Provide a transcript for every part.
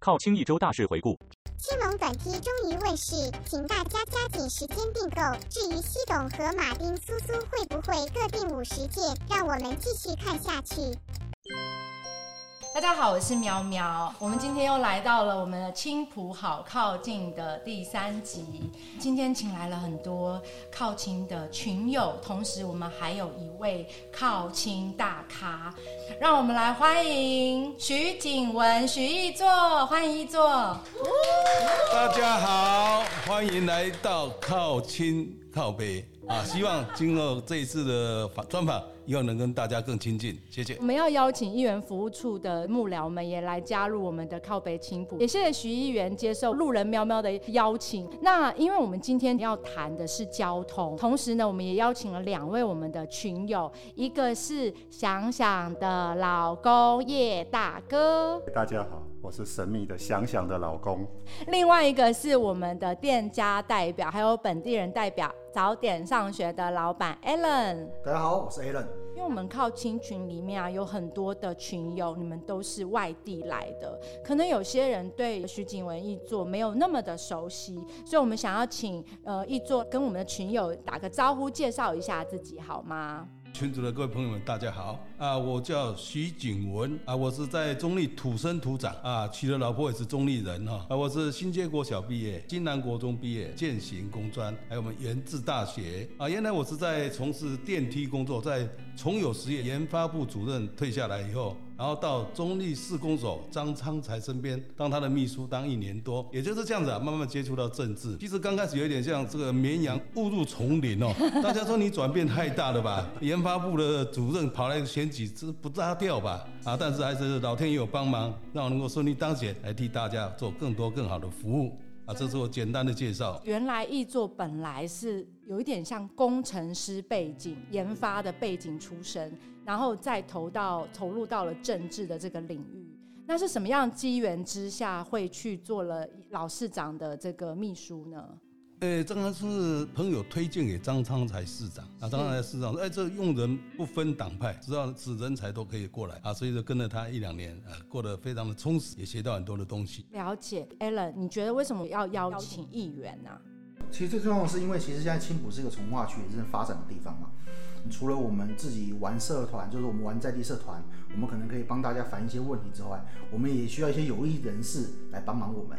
靠清一周大事回顾。青龙短梯终于问世，请大家加紧时间订购。至于西董和马丁苏苏会不会各订五十件，让我们继续看下去。大家好，我是苗苗。我们今天又来到了我们的青浦好靠近的第三集。今天请来了很多靠亲的群友，同时我们还有一位靠亲大咖，让我们来欢迎徐景文、徐艺作，欢迎艺作。大家好，欢迎来到靠亲靠北啊！希望经过这一次的访专访，以后能跟大家更亲近。谢谢我。们要邀请议员服务处的幕僚们也来加入我们的靠北青浦，也谢谢徐议员接受路人喵喵的邀请。那因为我们今天要谈的是交通，同时呢，我们也邀请了两位我们的群友，一个是想想的老公叶大哥，大家好，我是神秘的想想的老公。另外一个是我们的店家代表，还有本地人代表，早点上学的老板 Alan。大家好，我是 Alan。因为我们靠亲群里面啊，有很多的群友，你们都是外地来的，可能有些人对徐景文译作没有那么的熟悉，所以我们想要请呃译作跟我们的群友打个招呼，介绍一下自己好吗？群主的各位朋友们，大家好啊！我叫徐景文啊，我是在中立土生土长啊，娶的老婆也是中立人哈啊，我是新街国小毕业，金南国中毕业，建行工专，还有我们研制大学啊。原来我是在从事电梯工作，在重友实业研发部主任退下来以后，然后到中立市公所张昌才身边当他的秘书，当一年多，也就是这样子啊，慢慢接触到政治。其实刚开始有一点像这个绵羊误入丛林哦，大家说你转变太大了吧？研发部的主任跑来选举，这不搭调吧？啊，但是还是老天爷有帮忙，让我能够顺利当选，来替大家做更多更好的服务啊。这是我简单的介绍。原来易作本来是有一点像工程师背景、研发的背景出身，然后再投到投入到了政治的这个领域。那是什么样的机缘之下会去做了老市长的这个秘书呢？诶，这个是朋友推荐给张昌才市长啊，张昌才市长说，哎，这用人不分党派，只要是人才都可以过来啊，所以就跟了他一两年，呃，过得非常的充实，也学到很多的东西。了解，Allen，你觉得为什么要邀请议员呢、其实最重要的是，因为其实现在青浦是一个从化区也是发展的地方嘛。除了我们自己玩社团，就是我们玩在地社团，我们可能可以帮大家反映一些问题之外，我们也需要一些有益人士来帮忙我们。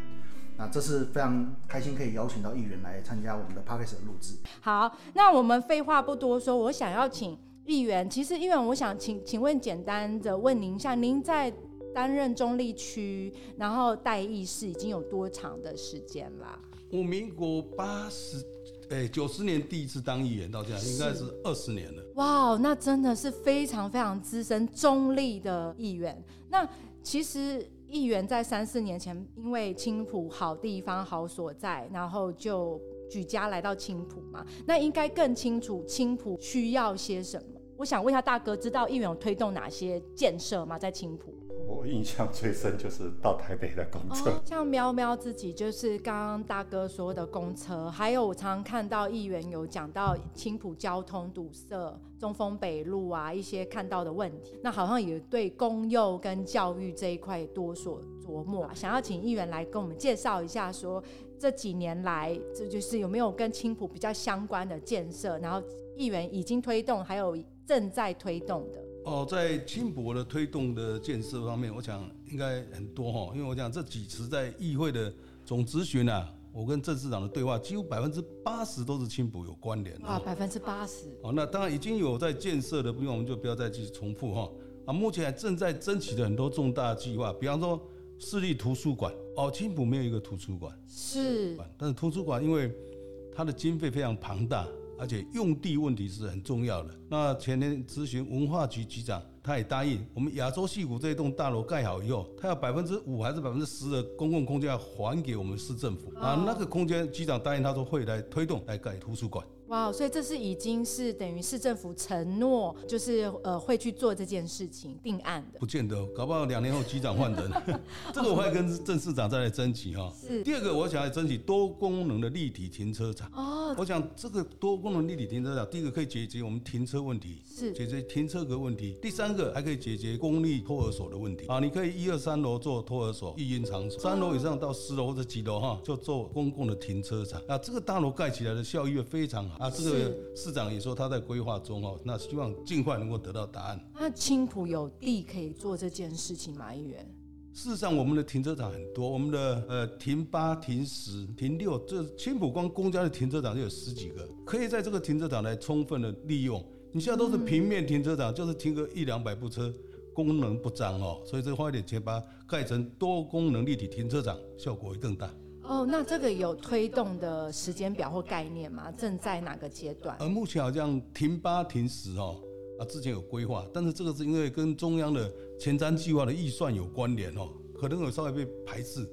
那这是非常开心可以邀请到议员来参加我们的 p a c k a g e 的录制。好，那我们废话不多说，我想要请议员。其实议员，我想请请问简单的问您一下，您在担任中立区，然后代议士已经有多长的时间啦？我民国八十，哎，九十年第一次当议员，到现在应该是二十年了。哇，那真的是非常非常资深中立的议员。那其实议员在三四年前，因为青浦好地方好所在，然后就举家来到青浦嘛，那应该更清楚青浦需要些什么。我想问一下大哥，知道议员有推动哪些建设吗？在青浦？我印象最深就是到台北的公车，像喵喵自己就是刚刚大哥说的公车，还有我常看到议员有讲到青浦交通堵塞、中丰北路啊一些看到的问题，那好像也对公幼跟教育这一块多所琢磨。想要请议员来跟我们介绍一下说这几年来，这就是有没有跟青浦比较相关的建设，然后议员已经推动，还有正在推动的。哦，在青浦的推动的建设方面，我想应该很多哈，因为我讲这几次在议会的总咨询啊，我跟郑市长的对话，几乎百分之八十都是青浦有关联的。啊，百分之八十。哦，那当然已经有在建设的部分，我们就不要再继续重复哈。啊，目前还正在争取的很多重大计划，比方说市立图书馆。哦，青浦没有一个图书馆，是但是图书馆因为它的经费非常庞大，而且用地问题是很重要的。那前天咨询文化局局长，他也答应，我们亚洲戏谷这一栋大楼盖好以后，他要百分之五还是百分之十的公共空间要还给我们市政府啊。那个空间，局长答应他说会来推动来盖图书馆。哇，所以这是已经是等于市政府承诺，就是呃会去做这件事情定案的。不见得，搞不好两年后局长换人，这个我会跟郑市长再来争取哈。是第二个，我想要争取多功能的立体停车场。哦，哦，我想这个多功能立体停车场，第一个可以解决我们停车问题，是解决停车格问题；第三个还可以解决公立托儿所的问题啊，你可以一二三楼做托儿所、育婴场所，三楼以上到十楼或者几楼哈，就做公共的停车场。啊，这个大楼盖起来的效益会非常好啊。这个市长也说他在规划中哦，那希望尽快能够得到答案。那青浦有地可以做这件事情吗？议员？事实上，我们的停车场很多，我们的呃停八、停十、停六，这青浦光公家的停车场就有十几个，可以在这个停车场来充分的利用。你现在都是平面停车场，就是停个一两百部车，功能不彰哦，所以这花一点钱把它盖成多功能立体停车场，效果会更大。哦，那这个有推动的时间表或概念吗？正在哪个阶段？而目前好像停八、停十哦，啊，之前有规划，但是这个是因为跟中央的前瞻计划的预算有关联哦，可能有稍微被排斥，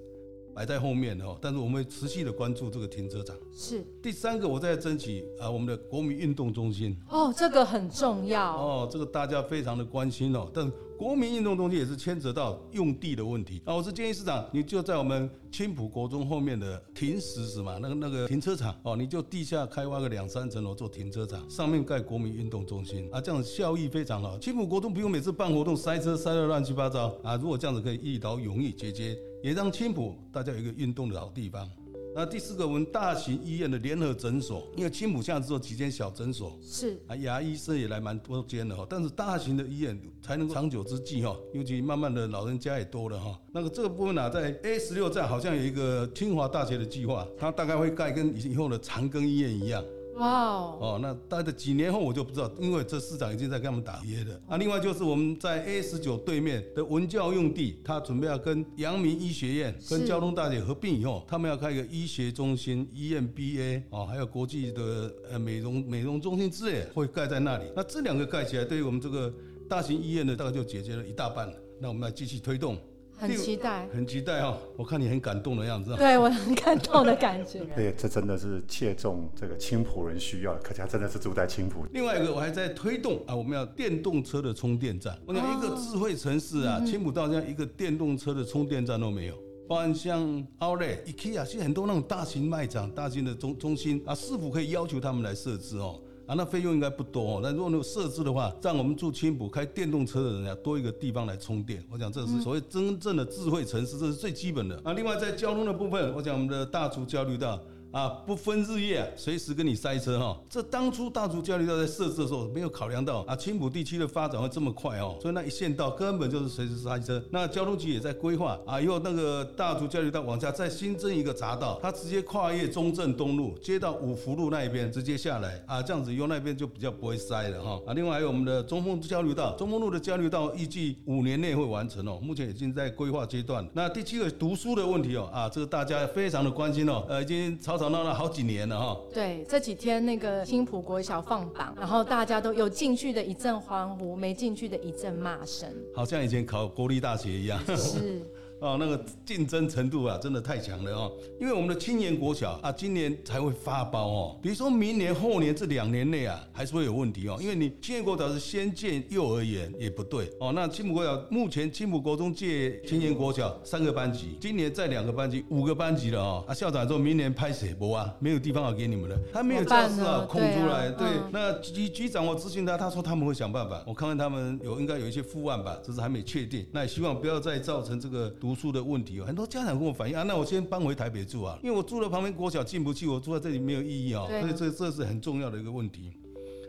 摆在后面哦。但是我们会持续的关注这个停车场。是第三个，我在争取啊，我们的国民运动中心哦，这个很重要。哦，这个大家非常的关心哦。但国民运动中心也是牵扯到用地的问题啊。我是建议市长，你就在我们青浦国中后面的停石什么那个那个停车场哦，你就地下开挖个两三层楼做停车场，上面盖国民运动中心啊，这样效益非常好。青浦国中不用每次办活动塞车塞得乱七八糟啊，如果这样子可以一劳永逸解决，也让青浦大家有一个运动的好地方。那第四个，我们大型医院的联合诊所，因为青浦现在只有几间小诊所，是啊，牙医生也来蛮多间的哈，但是大型的医院才能够长久之计哈，尤其慢慢的老人家也多了哈。那个这个部分呢，在 A 十六站好像有一个清华大学的计划，它大概会盖跟以后的长庚医院一样。哇哦，哦，那待的几年后我就不知道，因为这市长已经在跟他们打约了。啊，另外就是我们在 A 十九对面的文教用地，他准备要跟阳明医学院、跟交通大学合并以后，他们要开一个医学中心、医院 BA 哦，还有国际的呃美容美容中心之类会盖在那里。那这两个盖起来，对于我们这个大型医院呢，大概就解决了一大半了。那我们来继续推动。很期待，很期待哦！我看你很感动的样子。对我很感动的感觉。对，这真的是切中这个青浦人需要，可见真的是住在青浦。另外一个，我还在推动啊，我们要电动车的充电站。我讲一个智慧城市啊，青浦到现在一个电动车的充电站都没有。包含像 Outlet、IKEA，现在很多那种大型卖场、大型的中中心啊，是否可以要求他们来设置哦？啊，那费用应该不多哦。那如果能设置的话，让我们住青浦开电动车的人啊，多一个地方来充电。我想这是所谓真正的智慧城市，这是最基本的。啊，另外在交通的部分，我讲我们的大竹交流道。啊，不分日夜，随时跟你塞车哈。这当初大竹交流道在设置的时候，没有考量到啊，青浦地区的发展会这么快哦，所以那一线道根本就是随时塞车。那交通局也在规划啊，以后那个大竹交流道往下再新增一个匝道，它直接跨越中正东路，接到五福路那一边，直接下来啊，这样子以后那边就比较不会塞了哈。啊，另外还有我们的中丰交流道，中丰路的交流道预计五年内会完成哦，目前已经在规划阶段。那第七个读书的问题哦，啊，这个大家非常的关心哦，呃，已经吵吵闹了好几年。了哈，对，这几天那个新浦国小放榜，然后大家都有进去的一阵欢呼，没进去的一阵骂声，好像以前考国立大学一样。是。哦，那个竞争程度啊，真的太强了哦。因为我们的青年国小啊，今年才会发包哦。比如说明年、后年这两年内啊，还是会有问题哦。因为你青年国小是先建幼儿园，也不对哦。那青浦国小目前青浦国中借青年国小三个班级，今年再两个班级，五个班级了哦。啊，校长说明年拍谁播啊？没有地方要给你们了，他没有教室啊，空出来。对，那局局长我咨询他，他说他们会想办法。我看看他们有应该有一些副案吧，只是还没确定。那也希望不要再造成这个。读书的问题哦，很多家长跟我反映啊，那我先搬回台北住啊，因为我住了旁边国小进不去，我住在这里没有意义啊，所以这这是很重要的一个问题。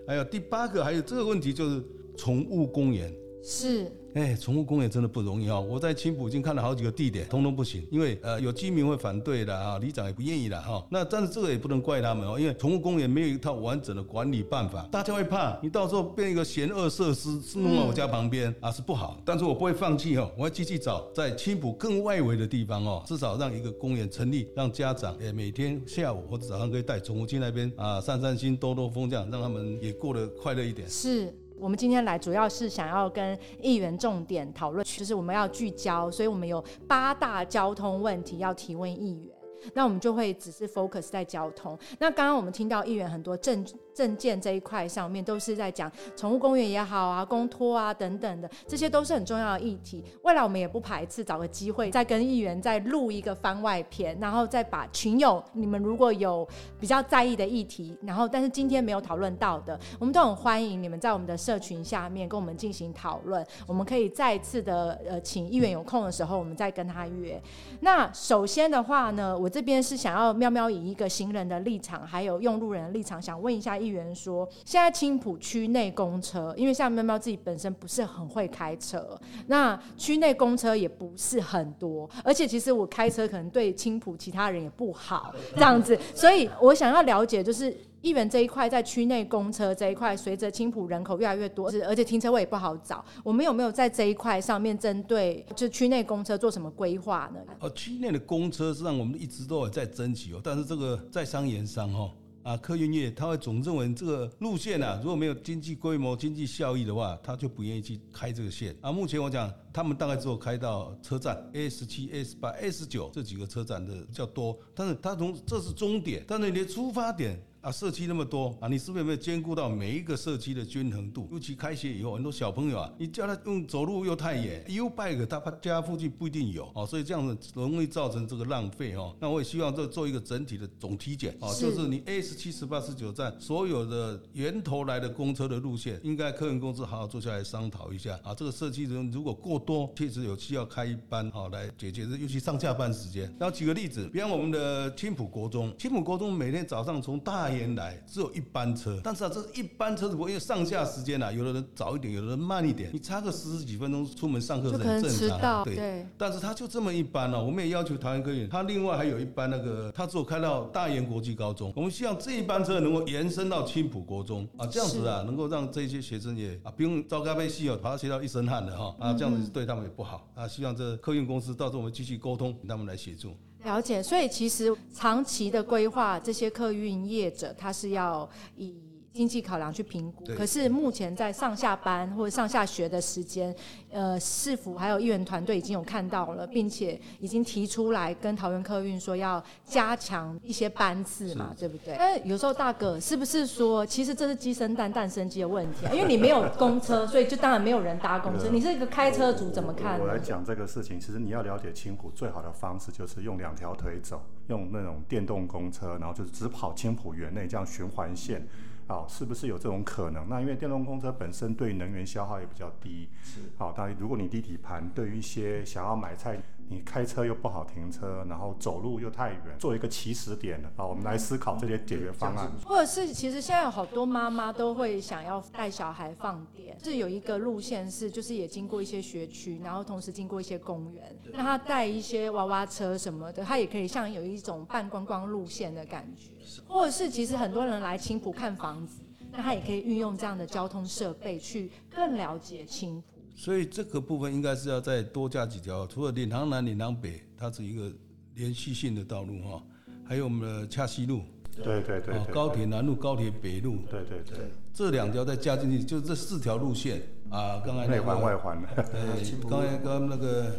还有第八个，还有这个问题就是宠物公园是。哎，宠物公园真的不容易哦！我在青浦已经看了好几个地点，通通不行，因为呃有居民会反对的啊，里长也不愿意的哈。那但是这个也不能怪他们哦，因为宠物公园没有一套完整的管理办法，大家会怕你到时候变一个险恶设施，是弄到我家旁边啊是不好。但是我不会放弃哦，我会继续找在青浦更外围的地方哦，至少让一个公园成立，让家长哎每天下午或者早上可以带宠物去那边啊散散心、兜兜风，这样让他们也过得快乐一点。是。我们今天来主要是想要跟议员重点讨论，就是我们要聚焦，所以我们有八大交通问题要提问议员。那我们就会只是 focus 在交通。那刚刚我们听到议员很多政证件这一块上面，都是在讲宠物公园也好啊、公托啊等等的，这些都是很重要的议题。未来我们也不排斥找个机会再跟议员再录一个番外篇，然后再把群友你们如果有比较在意的议题，然后但是今天没有讨论到的，我们都很欢迎你们在我们的社群下面跟我们进行讨论。我们可以再次的呃，请议员有空的时候，我们再跟他约。那首先的话呢，我这边是想要喵喵以一个行人的立场，还有用路人的立场，想问一下议议员说，现在青浦区内公车，因为像喵喵自己本身不是很会开车，那区内公车也不是很多，而且其实我开车可能对青浦其他人也不好，这样子，所以我想要了解就是。议员这一块在区内公车这一块，随着青浦人口越来越多，而且停车位也不好找，我们有没有在这一块上面针对就区内公车做什么规划呢？哦，区内的公车实际上我们一直都有在争取哦，但是这个在商言商哦。啊，客运业他会总认为这个路线啊，如果没有经济规模、经济效益的话，他就不愿意去开这个线。啊，目前我讲，他们大概只有开到车站 A 十七、A 十八、A 十九这几个车站的较多，但是他从这是终点，但是你的出发点。啊，社区那么多啊，你是不是有没有兼顾到每一个社区的均衡度？尤其开学以后，很多小朋友啊，你叫他用走路又太远，U bike 他家附近不一定有哦，所以这样子容易造成这个浪费哦。那我也希望这做一个整体的总体检哦，就是你 A 十七、十八、十九站所有的源头来的公车的路线，应该客运公司好好坐下来商讨一下啊。这个社区人如果过多，确实有需要开一班哦来解决，尤其上下班时间。然后举个例子，比方我们的青浦国中，青浦国中每天早上从大连来只有一班车，但是啊，这一班车如果因为上下时间啊，有的人早一点，有的人慢一点，你差个十几分钟出门上课是很正常，对。但是他就这么一班哦，我们也要求桃园科研，他另外还有一班那个，他只有开到大研国际高中，我们希望这一班车能够延伸到青浦国中啊，这样子啊，能够让这些学生也啊不用招咖啡系哦，跑到学校一身汗的哈啊，这样子对他们也不好啊，希望这客运公司到时候我们继续沟通，他们来协助。了解，所以其实长期的规划，这些客运业者他是要以。经济考量去评估，可是目前在上下班或者上下学的时间，呃，市府还有议员团队已经有看到了，并且已经提出来跟桃园客运说要加强一些班次嘛，对不对？那有时候大哥是不是说，其实这是鸡生蛋，蛋生鸡的问题啊？因为你没有公车，所以就当然没有人搭公车。你是一个开车族，怎么看？我来讲这个事情，其实你要了解青浦最好的方式就是用两条腿走，用那种电动公车，然后就是只跑青浦园内这样循环线。好，是不是有这种可能？那因为电动公车本身对能源消耗也比较低。是。好，但如果你低底盘，对于一些想要买菜。你开车又不好停车，然后走路又太远，做一个起始点啊，我们来思考这些解决方案。或者是，其实现在有好多妈妈都会想要带小孩放电，是有一个路线是，就是也经过一些学区，然后同时经过一些公园，让他带一些娃娃车什么的，他也可以像有一种半观光路线的感觉。或者是，其实很多人来青浦看房子，那他也可以运用这样的交通设备去更了解青浦。所以这个部分应该是要再多加几条，除了领航南、领航北，它是一个连续性的道路哈，还有我们的恰西路，对对对，高铁南路、高铁北路，对对对，这两条再加进去，就这四条路线啊。刚才内环外环的，对，刚才刚刚那个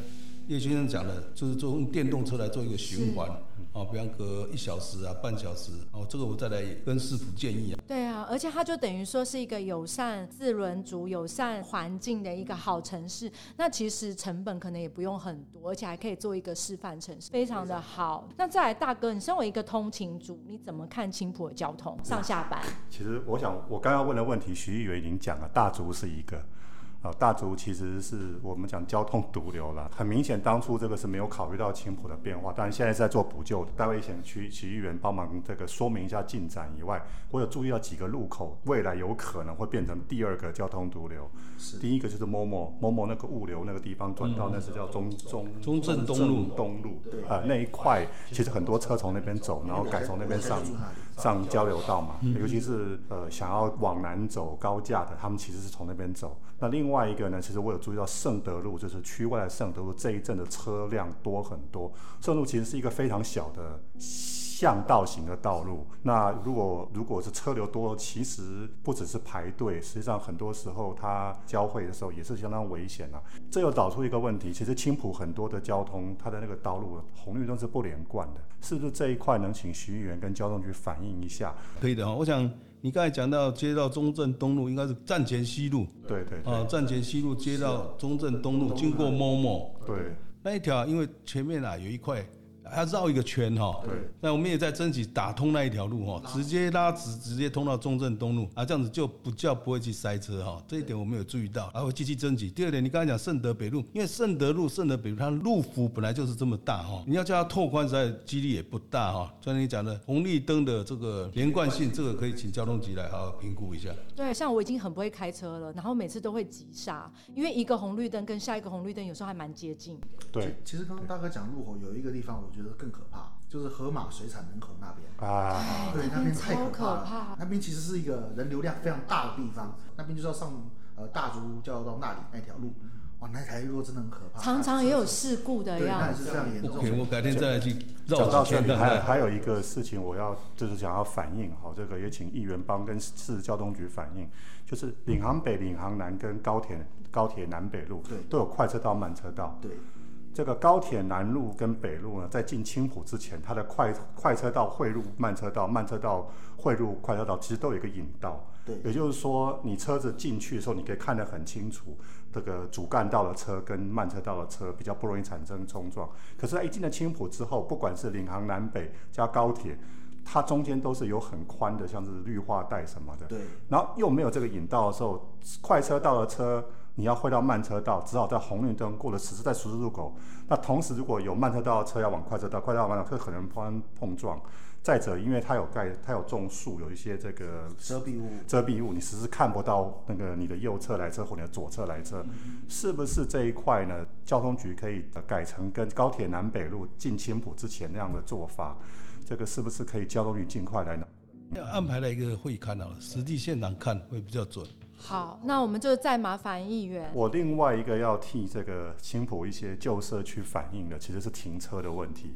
叶先生讲的，就是做用电动车来做一个循环。哦，比方隔一小时啊，半小时，哦，这个我再来跟师傅建议啊。对啊，而且它就等于说是一个友善自轮族、友善环境的一个好城市。那其实成本可能也不用很多，而且还可以做一个示范城市，非常的好。那再来，大哥，你身为一个通勤族，你怎么看青浦的交通上下班？其实我想，我刚刚问的问题，徐议员已经讲了，大竹是一个。啊，大竹其实是我们讲交通毒瘤了。很明显，当初这个是没有考虑到青浦的变化，但是现在在做补救。待会请区区议员帮忙这个说明一下进展以外，我有注意到几个路口，未来有可能会变成第二个交通毒瘤。是，第一个就是某某某某那个物流那个地方转到那是叫中中中正东路东路，啊那一块其实很多车从那边走，然后改从那边上上交流道嘛，尤其是呃想要往南走高架的，他们其实是从那边走。那另外一个呢，其实我有注意到圣德路，就是区外的圣德路这一阵的车辆多很多。圣路其实是一个非常小的巷道型的道路。那如果如果是车流多，其实不只是排队，实际上很多时候它交汇的时候也是相当危险啊。这又导出一个问题，其实青浦很多的交通，它的那个道路红绿灯是不连贯的，是不是这一块能请徐议员跟交通局反映一下？可以的哈，我想。你刚才讲到接到中正东路，应该是站前西路对对对啊，站前西路接到中正东路，经过某某对那一条，因为前面啊有一块。还要绕一个圈哈，对，那我们也在争取打通那一条路哈，直接拉直，直接通到中正东路啊，这样子就不叫不会去塞车哈，这一点我们有注意到，还会继续争取。第二点，你刚才讲圣德北路，因为圣德路、圣德北路它路幅本来就是这么大哈，你要叫它拓宽，实在几率也不大哈。就像你讲的红绿灯的这个连贯性，这个可以请交通局来好好评估一下。对，像我已经很不会开车了，然后每次都会急刹，因为一个红绿灯跟下一个红绿灯有时候还蛮接近。对其实刚刚大哥讲路口有一个地方，我觉得更可怕，就是河马水产门口那边。啊，对，那边太超可可怕了。怕那边其实是一个人流量非常大的地方，那边就是要上呃大竹交流道那里那条路，哇，那条路真的很可怕。常常也有事故的样子。也是非常严重 OK，我改天再来去讲到这里，绕几圈看看。还还有一个事情，我要就是想要反映，好，这个也请议员帮跟市交通局反映，就是领航北、领航南跟高铁高铁南北路对都有快车道、慢车道。对，这个高铁南路跟北路呢，在进青浦之前，它的快快车道汇入慢车道，慢车道汇入快车道，其实都有一个引道。对也就是说，你车子进去的时候，你可以看得很清楚，这个主干道的车跟慢车道的车比较不容易产生冲撞。可是，在一进了青浦之后，不管是领航南北加高铁，它中间都是有很宽的，像是绿化带什么的。对，然后又没有这个引道的时候，快车道的车你要汇到慢车道，只好在红绿灯过了十字在十字路口。那同时如果有慢车道的车要往快车道，快车道往慢车道，可能发生碰撞。再者，因为它有盖，它有种树，有一些这个遮蔽物。遮蔽物，你实时看不到那个你的右侧来车或你的左侧来车，是不是这一块呢？交通局可以呃改成跟高铁南北路进青浦之前那样的做法，这个是不是可以交通局尽快来呢？要安排了一个会看好了，实地现场看会比较准。好，那我们就再麻烦议员。我另外一个要替这个青浦一些旧社区反映的，其实是停车的问题。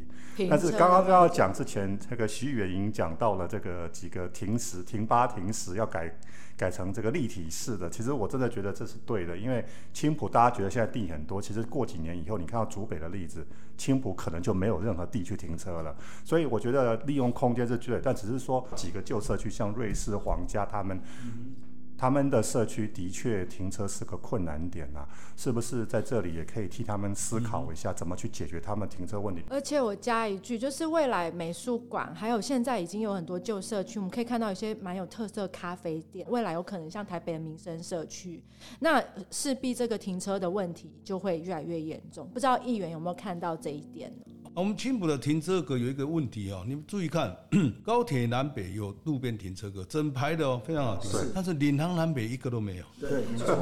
但是刚刚要讲之前，这个徐远莹讲到了这个几个停时、停八停十要改改成这个立体式的，其实我真的觉得这是对的，因为青浦大家觉得现在地很多，其实过几年以后，你看到竹北的例子，青浦可能就没有任何地去停车了。所以我觉得利用空间是对，但只是说几个旧社区，像瑞士、皇家他们。他们的社区的确停车是个困难点呐、是不是在这里也可以替他们思考一下，怎么去解决他们停车问题？而且我加一句，就是未来美术馆还有现在已经有很多旧社区，我们可以看到一些蛮有特色咖啡店，未来有可能像台北的民生社区，那势必这个停车的问题就会越来越严重。不知道议员有没有看到这一点呢？我们青浦的停车格有一个问题哦，你们注意看，高铁南北有路边停车格，整排的哦，非常好停。但是领航南北一个都没有。对，没错。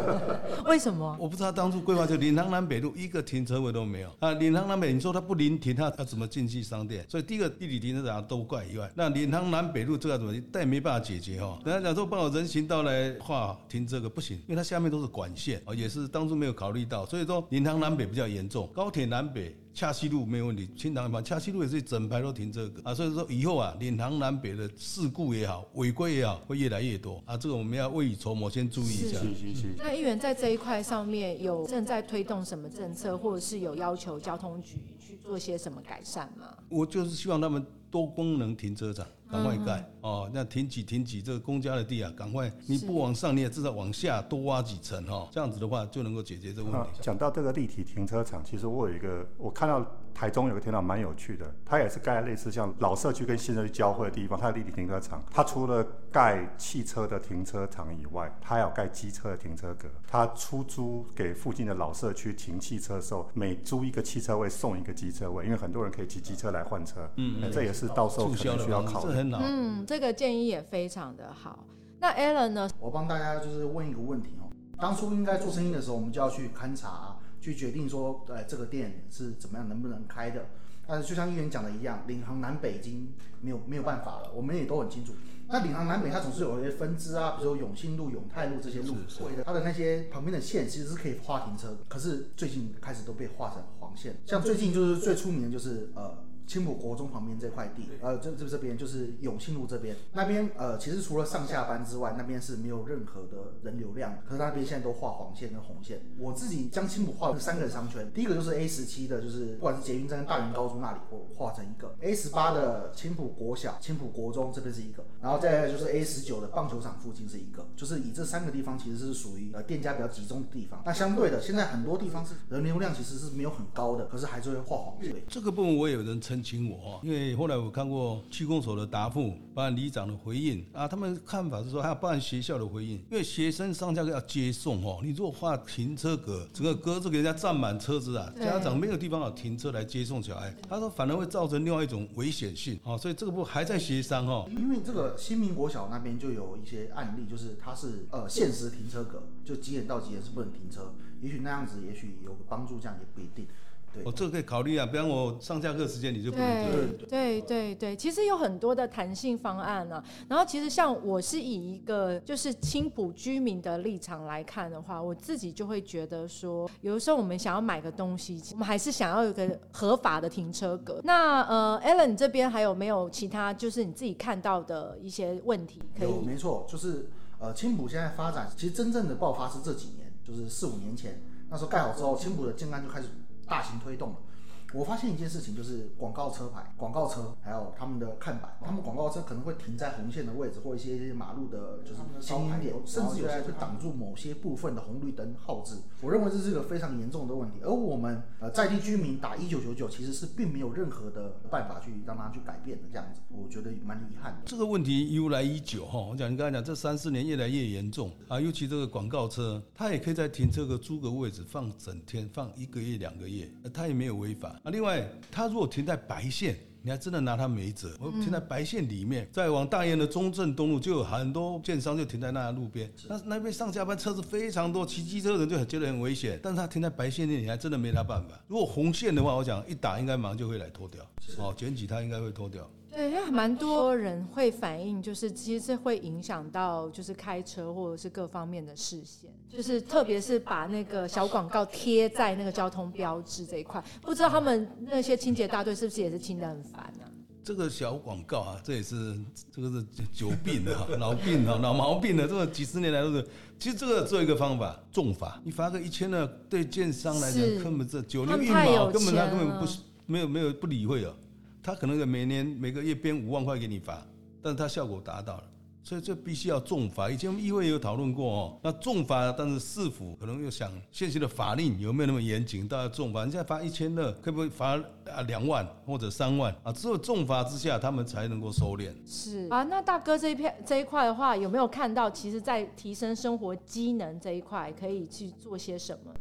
为什么？我不知道当初规划就领航南北路一个停车位都没有啊！领航南北，你说它不临停，它它怎么进去商店？所以第一个地理停车场都怪以外，那领航南北路这个怎么？但也没办法解决哈、人家讲说帮我人行道来画停车格不行，因为它下面都是管线哦，也是当初没有考虑到，所以说领航南北比较严重，高铁南北。恰西路没有问题，清塘嘛，恰西路也是整排都停这个啊，所以说以后啊，领航南北的事故也好，违规也好，会越来越多啊，这个我们要未雨绸缪，先注意一下。是是是。那议员在这一块上面有正在推动什么政策，或者是有要求交通局去做些什么改善吗？我就是希望他们多功能停车场赶快盖、哦，那停几停几这个公家的地啊，赶快你不往上，你也至少往下多挖几层哈、哦，这样子的话就能够解决这个问啊题。讲到这个立体停车场，其实我有一个，我看到台中有个停车场蛮有趣的，它也是盖在类似像老社区跟新社区交汇的地方，它的立体停车场，它除了盖汽车的停车场以外，它还有盖机车的停车格，它出租给附近的老社区停汽车的时候，每租一个汽车位送一个机车位，因为很多人可以骑机车来换车，嗯，这也是到时候可能需要，考虑。这很。嗯，这个建议也非常的好。那 Alan 呢？我帮大家就是问一个问题哦，当初应该做生意的时候，我们就要去勘察，去决定说，呃，这个店是怎么样，能不能开的。但是就像议员讲的一样，领航南北已经没有没有办法了，我们也都很清楚。那领航南北它总是有一些分支啊，比如说永兴路、永泰路这些路，它的那些旁边的线其实是可以划停车，可是最近开始都被划成黄线。像最近就是最出名的就是呃青浦国中旁边这块地，呃，这这这边就是永庆路这边，那边呃，其实除了上下班之外，那边是没有任何的人流量的。可是那边现在都画黄线跟红线。我自己将青浦画了三个商圈，第一个就是 A 十七的，就是不管是捷运站跟大园高中那里，我画成一个 A 十八的青浦国小、青浦国中这边是一个，然后再来就是 A 十九的棒球场附近是一个，就是以这三个地方其实是属于呃店家比较集中的地方。那相对的，现在很多地方是人流量其实是没有很高的，可是还是会画黄线。这个部分我也有人澄清我哈，因为后来我看过区公所的答复，包含里长的回应啊，他们看法是说还有包含学校的回应，因为学生上下课要接送哦，你如果画停车格，整个格子给人家占满车子啊，家长没有地方好停车来接送小孩，他说反而会造成另外一种危险性啊，所以这个部分还在协商哦。因为这个新民国小那边就有一些案例，就是它是呃限时停车格，就几点到几点是不能停车，也许那样子也许有个帮助，这样也不一定。对哦，这个可以考虑啊，不然我上下课时间你就不能停。对对对对，其实有很多的弹性方案啊。然后其实像我是以一个就是青浦居民的立场来看的话，我自己就会觉得说，有的时候我们想要买个东西，我们还是想要有个合法的停车格。那呃，Allen 这边还有没有其他就是你自己看到的一些问题可有，以？没错，就是呃青浦现在发展，其实真正的爆发是这几年，就是四五年前，那时候盖好之后，青浦的建安就开始大型推动了。我发现一件事情，就是广告车牌、广告车，还有他们的看板，他们广告车可能会停在红线的位置，或一些马路的，就是显眼点，甚至有些会挡住某些部分的红绿灯号志。我认为这是一个非常严重的问题，而我们呃在地居民打一九九九，其实是并没有任何的办法去让它去改变的，这样子，我觉得蛮遗憾的。这个问题由来已久哈，我讲你刚才讲这三四年越来越严重啊，尤其这个广告车，它也可以在停车格租个位置放整天，放一个月两个月，呃它也没有违法啊。另外，它如果停在白线。你还真的拿它没辙。我停在白线里面，再往大雁的中正东路，就有很多建商就停在那路边。那那边上下班车子非常多，骑机车的人就很觉得很危险。但是他停在白线内，你还真的没他办法。如果红线的话，我想一打应该马上就会来脱掉。哦，检举他应该会脱掉。对，因为蛮多人会反映，就是其实是会影响到就是开车或者是各方面的视线，就是特别是把那个小广告贴在那个交通标志这一块，不知道他们那些清洁大队是不是也是清得很烦啊？这个小广告啊，这也是这个是久病的哈，老病啊，老毛病了，这个几十年来都是。其实这个只有一个方法，重罚。你罚个一千呢，对建商来是讲根本这九牛一毛，根本他根本不是没有没有不理会了。他可能每年每个月编五万块给你罚，但是他效果达到了。所以这必须要重罚。以前我们议会也有讨论过哦，那重罚，但是市府可能又想现行的法令有没有那么严谨，大家重罚。你现在罚一千二，可不可以罚啊两万或者三万啊？只有重罚之下，他们才能够收敛。是啊，那大哥这一片这一块的话，有没有看到，其实在提升生活机能这一块，可以去做些什么？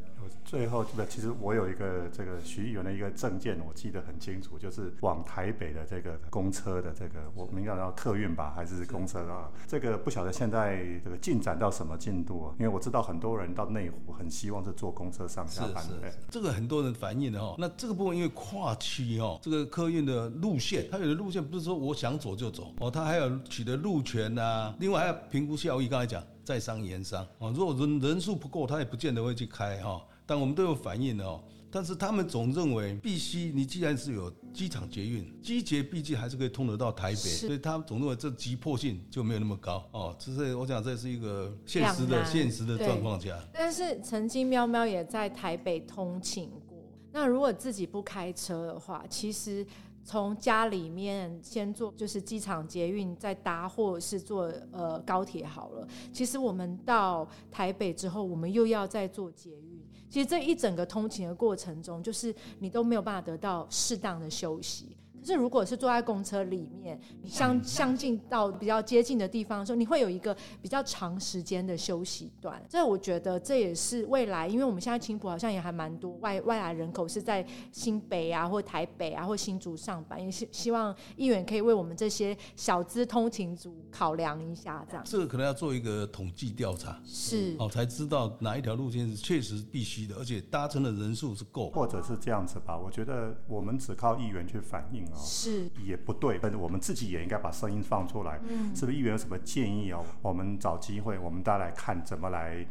最后，这个其实我有一个这个徐议员的一个证件，我记得很清楚，就是往台北的这个公车的这个，我们应该叫客运吧，还是公车啊？这个不晓得现在这个进展到什么进度啊？因为我知道很多人到内湖很希望是坐公车上下班，对是，这个很多人反映的哈。那这个部分因为跨区哦，这个客运的路线，它有的路线不是说我想走就走哦，它还有取得路权呐、另外还要评估效益。刚才讲在商言商啊，如果人人数不够，他也不见得会去开哈。但我们都有反映的哦。但是他们总认为，必须你既然是有机场捷运，机捷毕竟还是可以通得到台北，所以他们总认为这急迫性就没有那么高哦。这是我想这是一个现实的现实的状况下。但是曾经喵喵也在台北通勤过。那如果自己不开车的话，其实从家里面先坐就是机场捷运，再搭或者是坐呃高铁好了。其实我们到台北之后，我们又要再坐捷运。其实这一整个通勤的过程中，就是你都没有办法得到适当的休息。可是如果是坐在公车里面，你相 相近到比较接近的地方的时候，你会有一个比较长时间的休息段。这我觉得这也是未来，因为我们现在青浦好像也还蛮多外外来人口是在新北啊，或台北啊，或新竹上班，也希希望议员可以为我们这些小资通勤族考量一下，这样这个可能要做一个统计调查，是哦，才知道哪一条路线是确实必须的，而且搭乘的人数是够。或者是这样子吧。我觉得我们只靠议员去反映哦，是也不对，但是我们自己也应该把声音放出来。嗯是不是议员有什么建议哦？我们找机会，我们大家来看怎么来呃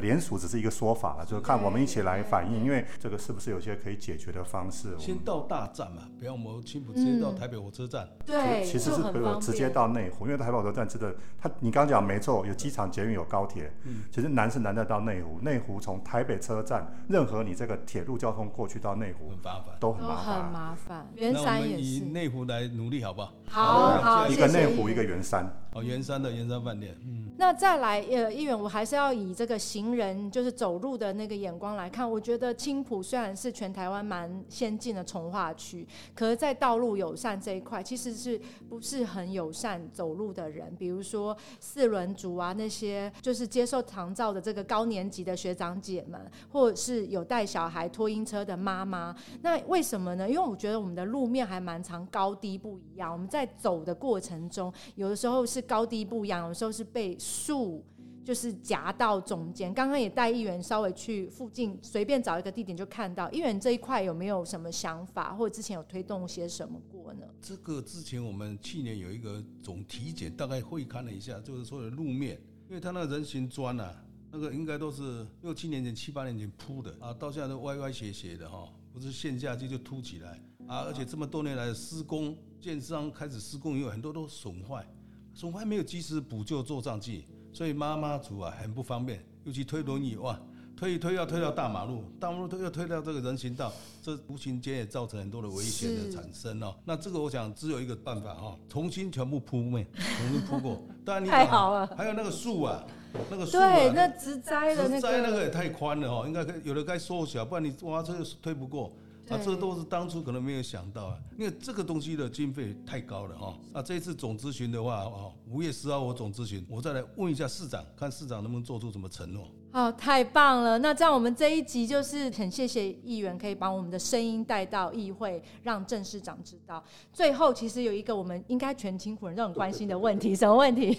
联署只是一个说法了，就是看我们一起来反映，因为这个是不是有些可以解决的方式？先到大站嘛，不要我们青浦直接到台北火车站，对，其实是很不方便直接到内湖，因为台北火车站真的，它你刚刚讲没错，有机场、捷运、有高铁，其实难是难在到内湖。内湖从台北车站，任何你这个铁路交通过去到内湖很麻烦。都很麻烦很烦。麻烦。圆那我们以山也是，内湖来努力，好不好？好好，一个内湖，一个圆山。哦，圆山的圆山饭店，嗯，那再来，呃，议员，我还是要以这个行人就是走路的那个眼光来看。我觉得青浦虽然是全台湾蛮先进的从化区，可是，在道路友善这一块，其实是不是很友善走路的人？比如说四轮族啊，那些就是接受长照的这个高年级的学长姐们，或者是有带小孩拖婴车的妈妈。那为什么呢？因为我觉得我们的路面还蛮长，高低不一样。我们在走的过程中，有的时候是高低不一样，有时候是被树就是夹到中间。刚刚也带议员稍微去附近随便找一个地点就看到，议员这一块有没有什么想法，或者之前有推动些什么过呢？这个之前我们去年有一个总体检，大概会看了一下，就是说的路面，因为它那个人行砖啊，那个应该都是六七年前、七八年前铺的啊，到现在都歪歪斜斜的哈，不是陷下去就凸起来啊，而且这么多年来施工，建商开始施工以后，很多都损坏，损坏没有及时补救做上去，所以妈妈族啊很不方便，尤其推轮椅哇。推一推要推到大马路，大马路推要推到这个人行道，这无形间也造成很多的危险的是产生哦。那这个我想只有一个办法哈、重新全部铺面，重新铺过。当然你太好了，还有那个树啊，那个树啊，对，那植栽的那植栽那个个也太宽了哦，应该有的该缩小，不然你挖车推不过。啊，这都是当初可能没有想到啊，因为这个东西的经费太高了哈。啊，这一次总咨询的话，哦，五月十号我总咨询，我再来问一下市长，看市长能不能做出什么承诺。哦，太棒了！那这样我们这一集就是很谢谢议员可以把我们的声音带到议会，让郑市长知道。最后，其实有一个我们应该全青浦人都很关心的问题，什么问题？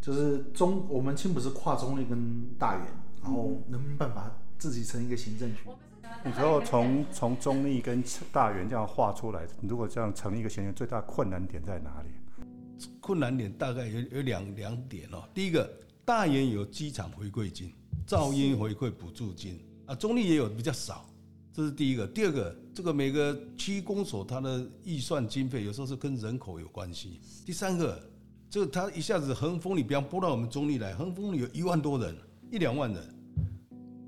就是中我们青浦是跨中立跟大员，然后能不能办法自己成一个行政区？你说从从中立跟大园这样画出来，如果这样成立一个行政，最大困难点在哪里？困难点大概有有两两点哦。第一个，大园有机场回馈金、噪音回馈补助金啊，中立也有比较少，这是第一个。第二个，这个每个区公所它的预算经费有时候是跟人口有关系。第三个，这个它一下子横风里，比方拨到我们中立来，横风里有一万多人，一两万人，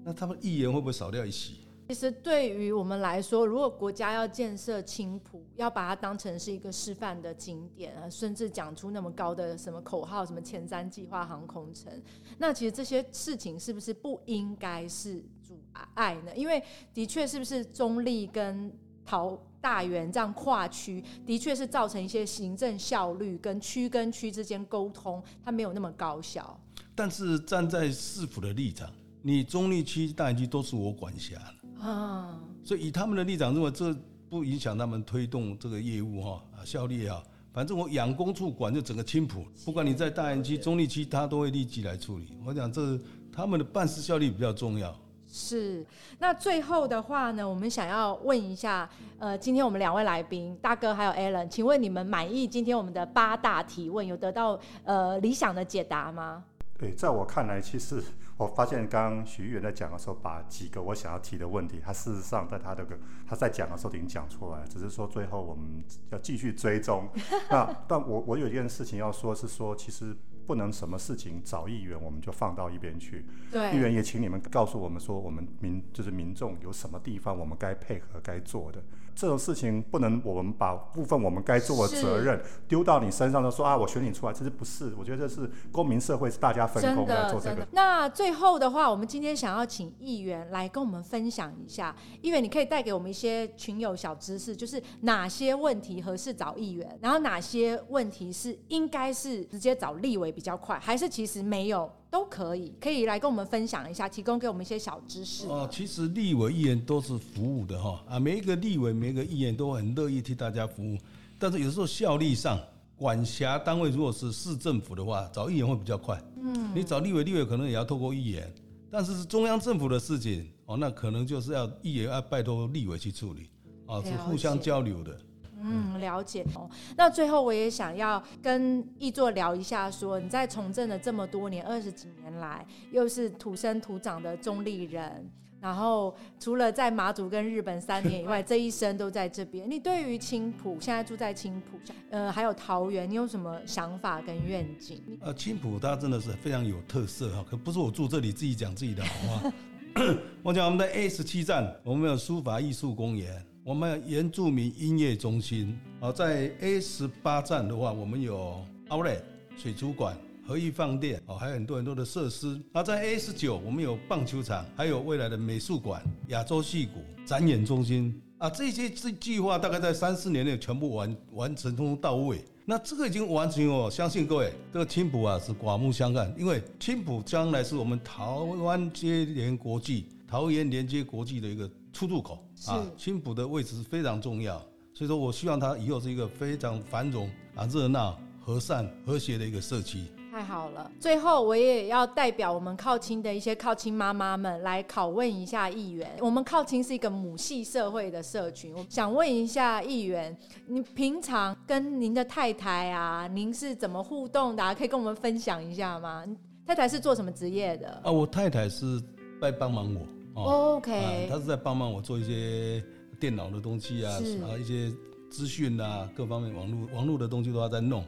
那他们议员会不会少掉一席？其实对于我们来说，如果国家要建设青浦，要把它当成是一个示范的景点啊，甚至讲出那么高的什么口号，什么前瞻计划航空城，那其实这些事情是不是不应该是阻碍呢？因为的确是不是中立跟桃大园这样跨区，的确是造成一些行政效率跟区跟区之间沟通，它没有那么高效。但是站在市府的立场，你中立区、大园区都是我管辖的。啊，所以以他们的立场认为，这不影响他们推动这个业务哈啊效率也好，反正我养工处管就整个青浦，不管你在大安区、中立区，他都会立即来处理。我讲这他们的办事效率比较重要。是，那最后的话呢，我们想要问一下，呃，今天我们两位来宾，大哥还有 Alan，请问你们满意今天我们的八大提问，有得到呃理想的解答吗？对，在我看来，其实我发现刚刚徐议员在讲的时候，把几个我想要提的问题，他事实上在他的个他在讲的时候已经讲出来，只是说最后我们要继续追踪。那但我我有一件事情要说，是说其实不能什么事情找议员我们就放到一边去。议，员也请你们告诉我们说，我们民就是民众有什么地方我们该配合该做的。这种事情不能我们把部分我们该做的责任丢到你身上，就说啊我选你出来，其实不是？我觉得这是公民社会是大家分工来做这个。。那最后的话，我们今天想要请议员来跟我们分享一下，议员你可以带给我们一些群友小知识，就是哪些问题合适找议员，然后哪些问题是应该是直接找立委比较快，还是其实没有都可以，可以来跟我们分享一下，提供给我们一些小知识。哦，其实立委议员都是服务的哈啊，每一个立委、每一个议员都很乐意替大家服务，但是有时候效力上，管辖单位如果是市政府的话，找议员会比较快。嗯，你找立委，立委可能也要透过议员，但是是中央政府的事情哦，那可能就是要议员要拜托立委去处理，啊，是互相交流的。嗯，了解哦。那最后我也想要跟易座聊一下说你在从政的这么多年，二十几年来，又是土生土长的中立人。然后除了在马祖跟日本三年以外，这一生都在这边。你对于青浦现在住在青浦，呃，还有桃园，你有什么想法跟愿景？呃，青浦它真的是非常有特色哈，可不是我住这里自己讲自己的好话。我讲我们的 A 十七站，我们有书法艺术公园，我们原住民音乐中心。啊，在 A 十八站的话，我们有 Outlet 水族馆。合意饭店哦，还有很多很多的设施。那在 A 十九，我们有棒球场，还有未来的美术馆、亚洲戏骨展演中心啊，这些计计划大概在三四年内全部完完成，通通到位。那这个已经完成哦，相信各位，这个青浦啊是刮目相看，因为青浦将来是我们台湾接连国际、桃园连接国际的一个出入口啊。青浦的位置非常重要，所以说我希望它以后是一个非常繁荣啊、热闹、和善、和谐的一个社区。太好了，最后我也要代表我们靠亲的一些靠亲妈妈们来拷问一下议员。我们靠亲是一个母系社会的社群，我想问一下议员，你平常跟您的太太啊，您是怎么互动的？可以跟我们分享一下吗？太太是做什么职业的？啊，我太太是在帮忙我。OK，他是在帮忙我做一些电脑的东西啊，啊，一些资讯啊，各方面网络网络的东西都要在弄。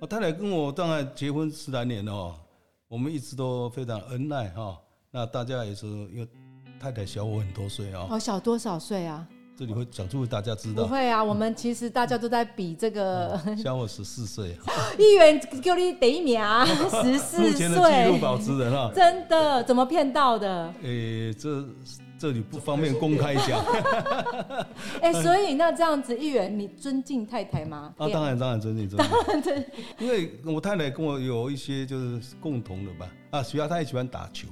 我太太跟我当然结婚十来年了哦，我们一直都非常恩爱哈。那大家也是因为太太小我很多岁啊。哦，小多少岁啊？这里会讲出大家知道。不会啊，我们其实大家都在比这个。小我十四岁。议员叫你第一名，十四岁。目前的纪录保持人啊。真的？怎么骗到的？诶，这。这里不方便公开讲。哎，所以那这样子，议员，你尊敬太太吗？啊，当然当然尊敬，尊敬。因为我太太跟我有一些就是共同的吧。啊，徐亚她也喜欢打球。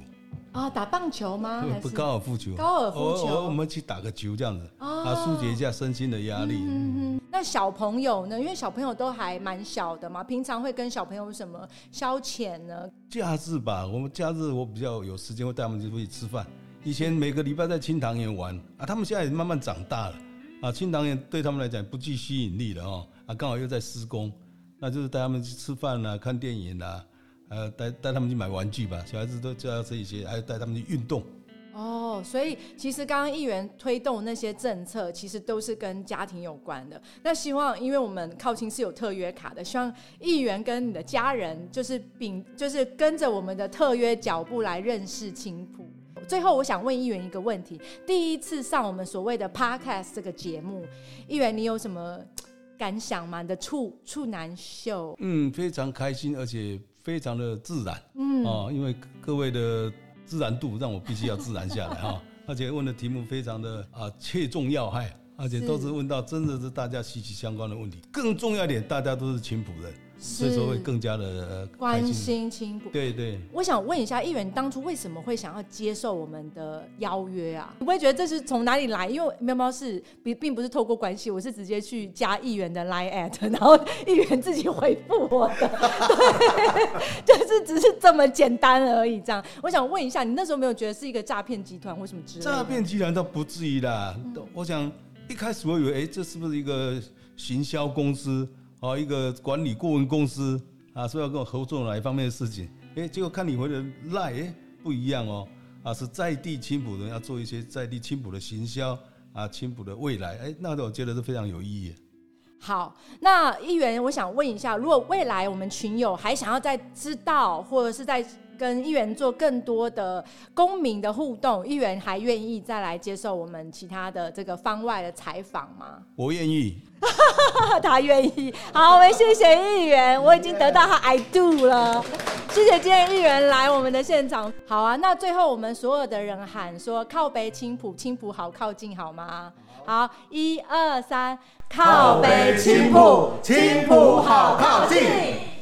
啊，打棒球吗？不，高尔夫球。高尔夫球。我我们去打个球这样子，啊，疏解一下身心的压力。嗯嗯。那小朋友呢？因为小朋友都还蛮小的嘛，平常会跟小朋友什么消遣呢？假日吧，我们假日我比较有时间，会带他们出去吃饭。以前每个礼拜在青塘园玩啊，他们现在也慢慢长大了啊，青塘园对他们来讲不具吸引力了哦啊，刚好又在施工，那就是带他们去吃饭啦、看电影啦，呃，带带他们去买玩具吧，小孩子都就要这一些，还有带他们去运动。哦，所以其实刚刚议员推动那些政策，其实都是跟家庭有关的。那希望，因为我们靠亲是有特约卡的，希望议员跟你的家人就是秉就是跟着我们的特约脚步来认识青浦。最后，我想问议员一个问题：第一次上我们所谓的 podcast 这个节目，议员你有什么感想吗？你的处处男秀？嗯，非常开心，而且非常的自然。嗯，啊，因为各位的自然度让我必须要自然下来哈，而且问的题目非常的啊切中要害，而且都是问到真的是大家息息相关的问题。更重要一点，大家都是青浦人。所以说会更加的关心青浦。对对，我想问一下议员，当初为什么会想要接受我们的邀约啊？你不会觉得这是从哪里来？因为喵喵是并并不是透过关系，我是直接去加议员的 line at，然后议员自己回复我的，就是只是这么简单而已。这样，我想问一下，你那时候没有觉得是一个诈骗集团或什么之类？诈骗集团倒不至于啦。我想一开始我以为，哎，这是不是一个行销公司？哦，一个管理顾问公司啊，说要跟我合作哪一方面的事情？哎，结果看你回的赖，哎，不一样哦，啊，是在地青浦人要做一些在地青浦的行销啊，青浦的未来，哎，那我觉得是非常有意义。好，那议员，我想问一下，如果未来我们群友还想要再知道，或者是在跟议员做更多的公民的互动，议员还愿意再来接受我们其他的这个方外的采访吗？我愿意，他愿意。好，我们谢谢议员，我已经得到他 I do 了。谢谢今天议员来我们的现场。好啊，那最后我们所有的人喊说靠北青浦，青浦好靠近，好吗？好，一二三，靠北青浦，青浦好靠近。